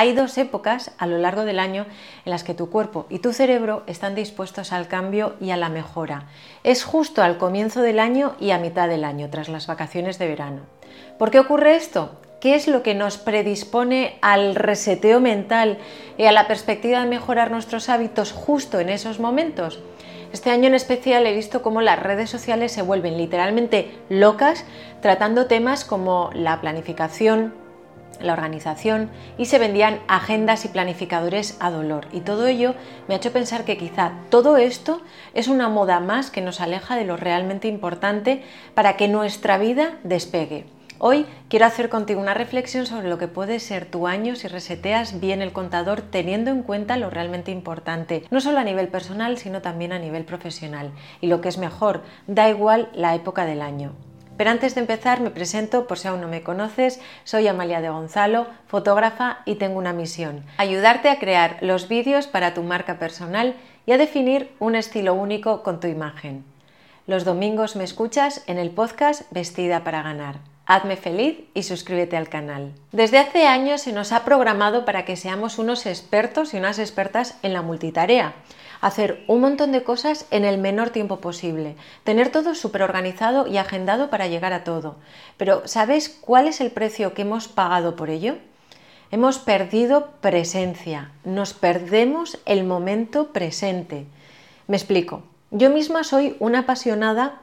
Hay dos épocas a lo largo del año en las que tu cuerpo y tu cerebro están dispuestos al cambio y a la mejora. Es justo al comienzo del año y a mitad del año, tras las vacaciones de verano. ¿Por qué ocurre esto? ¿Qué es lo que nos predispone al reseteo mental y a la perspectiva de mejorar nuestros hábitos justo en esos momentos? Este año en especial he visto cómo las redes sociales se vuelven literalmente locas tratando temas como la planificación, la organización y se vendían agendas y planificadores a dolor. Y todo ello me ha hecho pensar que quizá todo esto es una moda más que nos aleja de lo realmente importante para que nuestra vida despegue. Hoy quiero hacer contigo una reflexión sobre lo que puede ser tu año si reseteas bien el contador teniendo en cuenta lo realmente importante, no solo a nivel personal, sino también a nivel profesional. Y lo que es mejor, da igual la época del año. Pero antes de empezar me presento por si aún no me conoces, soy Amalia de Gonzalo, fotógrafa y tengo una misión, ayudarte a crear los vídeos para tu marca personal y a definir un estilo único con tu imagen. Los domingos me escuchas en el podcast Vestida para ganar. Hazme feliz y suscríbete al canal. Desde hace años se nos ha programado para que seamos unos expertos y unas expertas en la multitarea. Hacer un montón de cosas en el menor tiempo posible. Tener todo súper organizado y agendado para llegar a todo. Pero ¿sabes cuál es el precio que hemos pagado por ello? Hemos perdido presencia. Nos perdemos el momento presente. Me explico. Yo misma soy una apasionada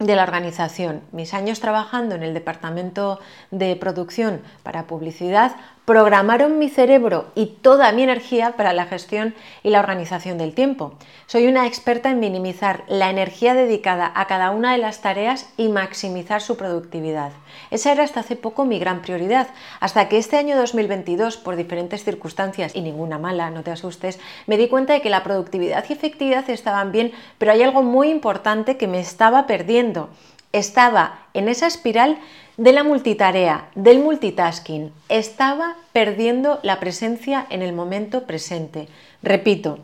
de la organización. Mis años trabajando en el departamento de producción para publicidad programaron mi cerebro y toda mi energía para la gestión y la organización del tiempo. Soy una experta en minimizar la energía dedicada a cada una de las tareas y maximizar su productividad. Esa era hasta hace poco mi gran prioridad, hasta que este año 2022, por diferentes circunstancias y ninguna mala, no te asustes, me di cuenta de que la productividad y efectividad estaban bien, pero hay algo muy importante que me estaba perdiendo. Estaba en esa espiral de la multitarea, del multitasking. Estaba perdiendo la presencia en el momento presente. Repito,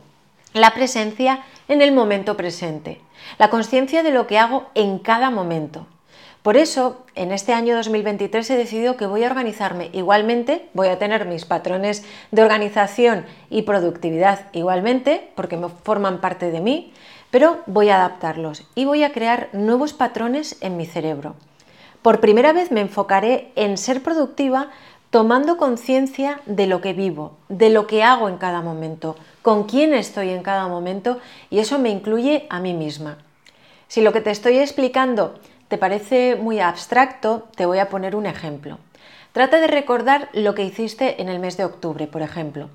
la presencia en el momento presente. La conciencia de lo que hago en cada momento. Por eso, en este año 2023 he decidido que voy a organizarme igualmente, voy a tener mis patrones de organización y productividad igualmente, porque forman parte de mí, pero voy a adaptarlos y voy a crear nuevos patrones en mi cerebro. Por primera vez me enfocaré en ser productiva tomando conciencia de lo que vivo, de lo que hago en cada momento, con quién estoy en cada momento y eso me incluye a mí misma. Si lo que te estoy explicando te parece muy abstracto, te voy a poner un ejemplo. Trata de recordar lo que hiciste en el mes de octubre, por ejemplo.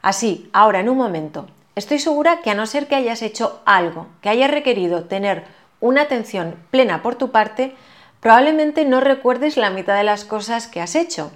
Así, ahora en un momento, estoy segura que a no ser que hayas hecho algo que haya requerido tener una atención plena por tu parte, probablemente no recuerdes la mitad de las cosas que has hecho.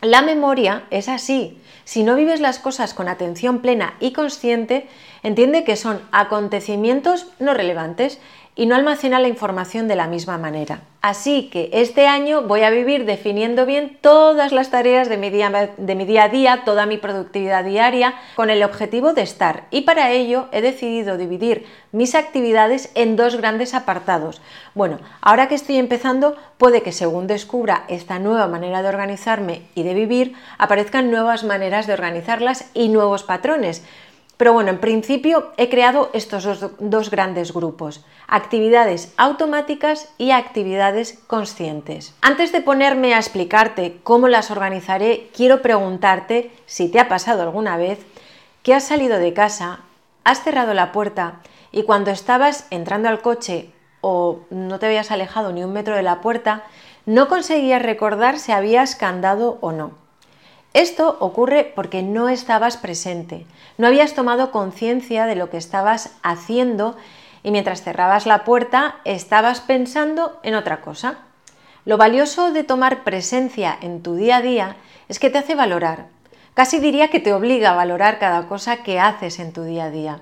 La memoria es así. Si no vives las cosas con atención plena y consciente, entiende que son acontecimientos no relevantes y no almacena la información de la misma manera. Así que este año voy a vivir definiendo bien todas las tareas de mi, día, de mi día a día, toda mi productividad diaria, con el objetivo de estar. Y para ello he decidido dividir mis actividades en dos grandes apartados. Bueno, ahora que estoy empezando, puede que según descubra esta nueva manera de organizarme y de vivir, aparezcan nuevas maneras de organizarlas y nuevos patrones. Pero bueno, en principio he creado estos dos, grandes grupos, actividades automáticas y actividades conscientes. Antes de ponerme a explicarte cómo las organizaré, quiero preguntarte si te ha pasado alguna vez que has salido de casa, has cerrado la puerta y cuando estabas entrando al coche o no te habías alejado ni un metro de la puerta, no conseguías recordar si habías candado o no. Esto ocurre porque no estabas presente, no habías tomado conciencia de lo que estabas haciendo y mientras cerrabas la puerta estabas pensando en otra cosa. Lo valioso de tomar presencia en tu día a día es que te hace valorar. Casi diría que te obliga a valorar cada cosa que haces en tu día a día.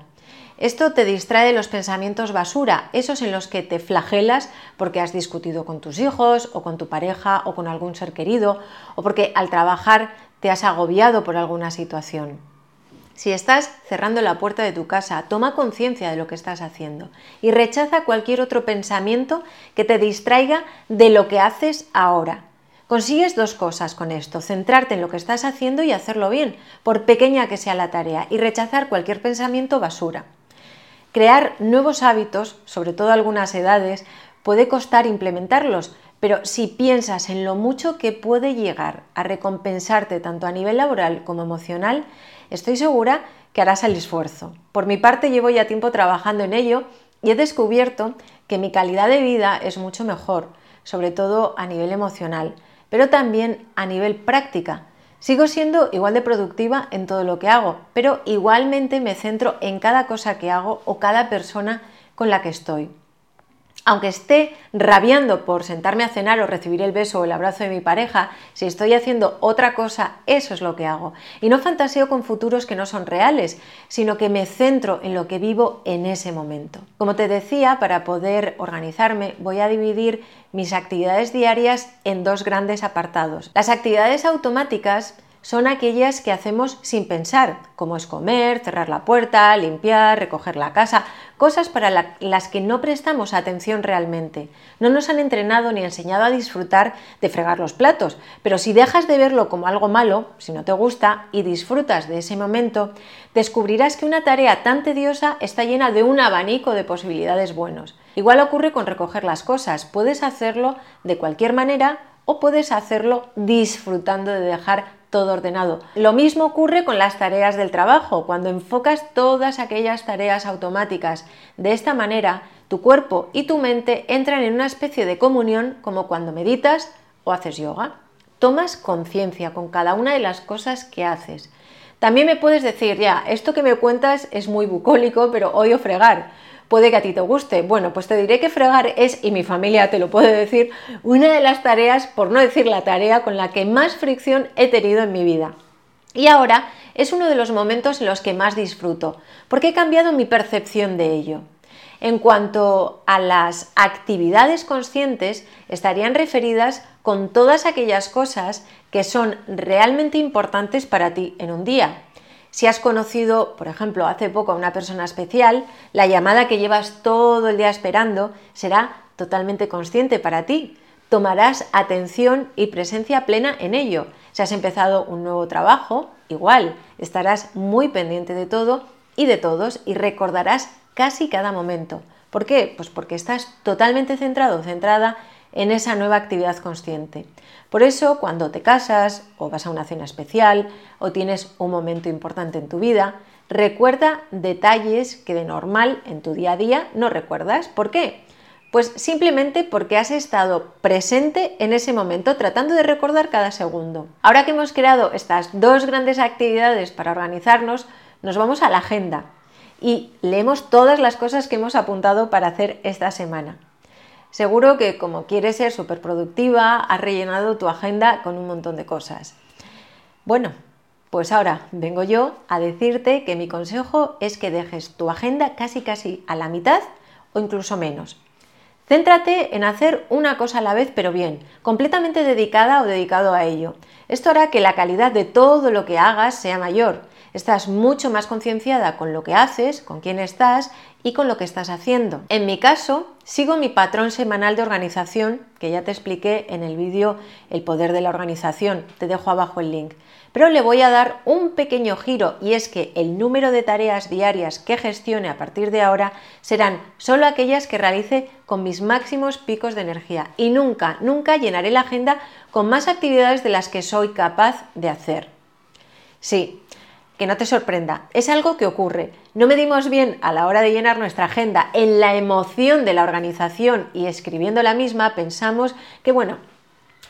Esto te distrae de los pensamientos basura, esos en los que te flagelas porque has discutido con tus hijos o con tu pareja o con algún ser querido o porque al trabajar te has agobiado por alguna situación. Si estás cerrando la puerta de tu casa, toma conciencia de lo que estás haciendo y rechaza cualquier otro pensamiento que te distraiga de lo que haces ahora. Consigues dos cosas con esto, centrarte en lo que estás haciendo y hacerlo bien, por pequeña que sea la tarea, y rechazar cualquier pensamiento basura. Crear nuevos hábitos, sobre todo a algunas edades, puede costar implementarlos, pero si piensas en lo mucho que puede llegar a recompensarte tanto a nivel laboral como emocional, estoy segura que harás el esfuerzo. Por mi parte llevo ya tiempo trabajando en ello y he descubierto que mi calidad de vida es mucho mejor, sobre todo a nivel emocional pero también a nivel práctica. Sigo siendo igual de productiva en todo lo que hago, pero igualmente me centro en cada cosa que hago o cada persona con la que estoy aunque esté rabiando por sentarme a cenar o recibir el beso o el abrazo de mi pareja, si estoy haciendo otra cosa, eso es lo que hago. Y no fantaseo con futuros que no son reales, sino que me centro en lo que vivo en ese momento. Como te decía, para poder organizarme voy a dividir mis actividades diarias en dos grandes apartados. Las actividades automáticas son aquellas que hacemos sin pensar, como es comer, cerrar la puerta, limpiar, recoger la casa, cosas para las que no prestamos atención realmente. No nos han entrenado ni enseñado a disfrutar de fregar los platos, pero si dejas de verlo como algo malo, si no te gusta, y disfrutas de ese momento, descubrirás que una tarea tan tediosa está llena de un abanico de posibilidades buenos. Igual ocurre con recoger las cosas, puedes hacerlo de cualquier manera o puedes hacerlo disfrutando de dejar todo ordenado. Lo mismo ocurre con las tareas del trabajo. Cuando enfocas todas aquellas tareas automáticas de esta manera, tu cuerpo y tu mente entran en una especie de comunión como cuando meditas o haces yoga. Tomas conciencia con cada una de las cosas que haces. También me puedes decir, ya, esto que me cuentas es muy bucólico, pero odio fregar puede que a ti te guste. Bueno, pues te diré que fregar es, y mi familia te lo puede decir, una de las tareas, por no decir la tarea, con la que más fricción he tenido en mi vida. Y ahora es uno de los momentos en los que más disfruto, porque he cambiado mi percepción de ello. En cuanto a las actividades conscientes, estarían referidas con todas aquellas cosas que son realmente importantes para ti en un día. Si has conocido, por ejemplo, hace poco a una persona especial, la llamada que llevas todo el día esperando será totalmente consciente para ti. Tomarás atención y presencia plena en ello. Si has empezado un nuevo trabajo, igual, estarás muy pendiente de todo y de todos y recordarás casi cada momento. ¿Por qué? Pues porque estás totalmente centrado, centrada en esa nueva actividad consciente. Por eso, cuando te casas o vas a una cena especial o tienes un momento importante en tu vida, recuerda detalles que de normal en tu día a día no recuerdas. ¿Por qué? Pues simplemente porque has estado presente en ese momento tratando de recordar cada segundo. Ahora que hemos creado estas dos grandes actividades para organizarnos, nos vamos a la agenda y leemos todas las cosas que hemos apuntado para hacer esta semana. Seguro que como quieres ser súper productiva, has rellenado tu agenda con un montón de cosas. Bueno, pues ahora vengo yo a decirte que mi consejo es que dejes tu agenda casi casi a la mitad o incluso menos. Céntrate en hacer una cosa a la vez, pero bien, completamente dedicada o dedicado a ello. Esto hará que la calidad de todo lo que hagas sea mayor. Estás mucho más concienciada con lo que haces, con quién estás y con lo que estás haciendo. En mi caso, sigo mi patrón semanal de organización, que ya te expliqué en el vídeo El poder de la organización, te dejo abajo el link. Pero le voy a dar un pequeño giro y es que el número de tareas diarias que gestione a partir de ahora serán solo aquellas que realice con mis máximos picos de energía y nunca, nunca llenaré la agenda con más actividades de las que soy capaz de hacer. Sí, que no te sorprenda, es algo que ocurre. No medimos bien a la hora de llenar nuestra agenda en la emoción de la organización y escribiendo la misma, pensamos que bueno,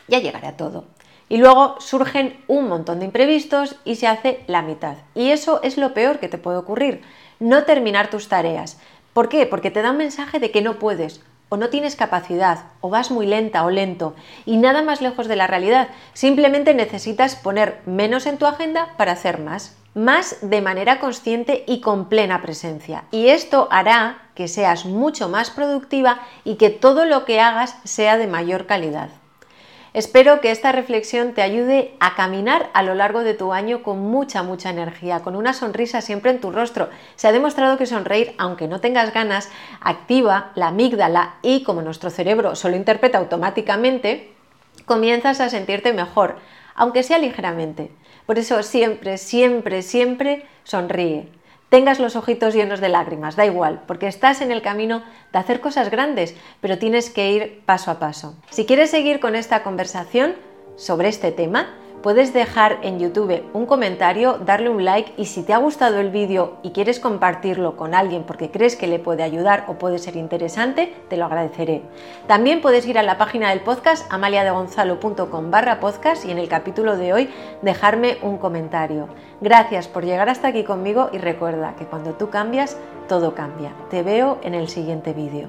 ya llegará todo. Y luego surgen un montón de imprevistos y se hace la mitad. Y eso es lo peor que te puede ocurrir, no terminar tus tareas. ¿Por qué? Porque te da un mensaje de que no puedes, o no tienes capacidad, o vas muy lenta o lento, y nada más lejos de la realidad. Simplemente necesitas poner menos en tu agenda para hacer más más de manera consciente y con plena presencia. Y esto hará que seas mucho más productiva y que todo lo que hagas sea de mayor calidad. Espero que esta reflexión te ayude a caminar a lo largo de tu año con mucha, mucha energía, con una sonrisa siempre en tu rostro. Se ha demostrado que sonreír, aunque no tengas ganas, activa la amígdala y como nuestro cerebro solo interpreta automáticamente, comienzas a sentirte mejor, aunque sea ligeramente. Por eso siempre, siempre, siempre sonríe. Tengas los ojitos llenos de lágrimas, da igual, porque estás en el camino de hacer cosas grandes, pero tienes que ir paso a paso. Si quieres seguir con esta conversación sobre este tema, puedes dejar en YouTube un comentario, darle un like y si te ha gustado el vídeo y quieres compartirlo con alguien porque crees que le puede ayudar o puede ser interesante, te lo agradeceré. También puedes ir a la página del podcast amaliadegonzalo.com barra podcast y en el capítulo de hoy dejarme un comentario. Gracias por llegar hasta aquí conmigo y recuerda que cuando tú cambias, todo cambia. Te veo en el siguiente vídeo.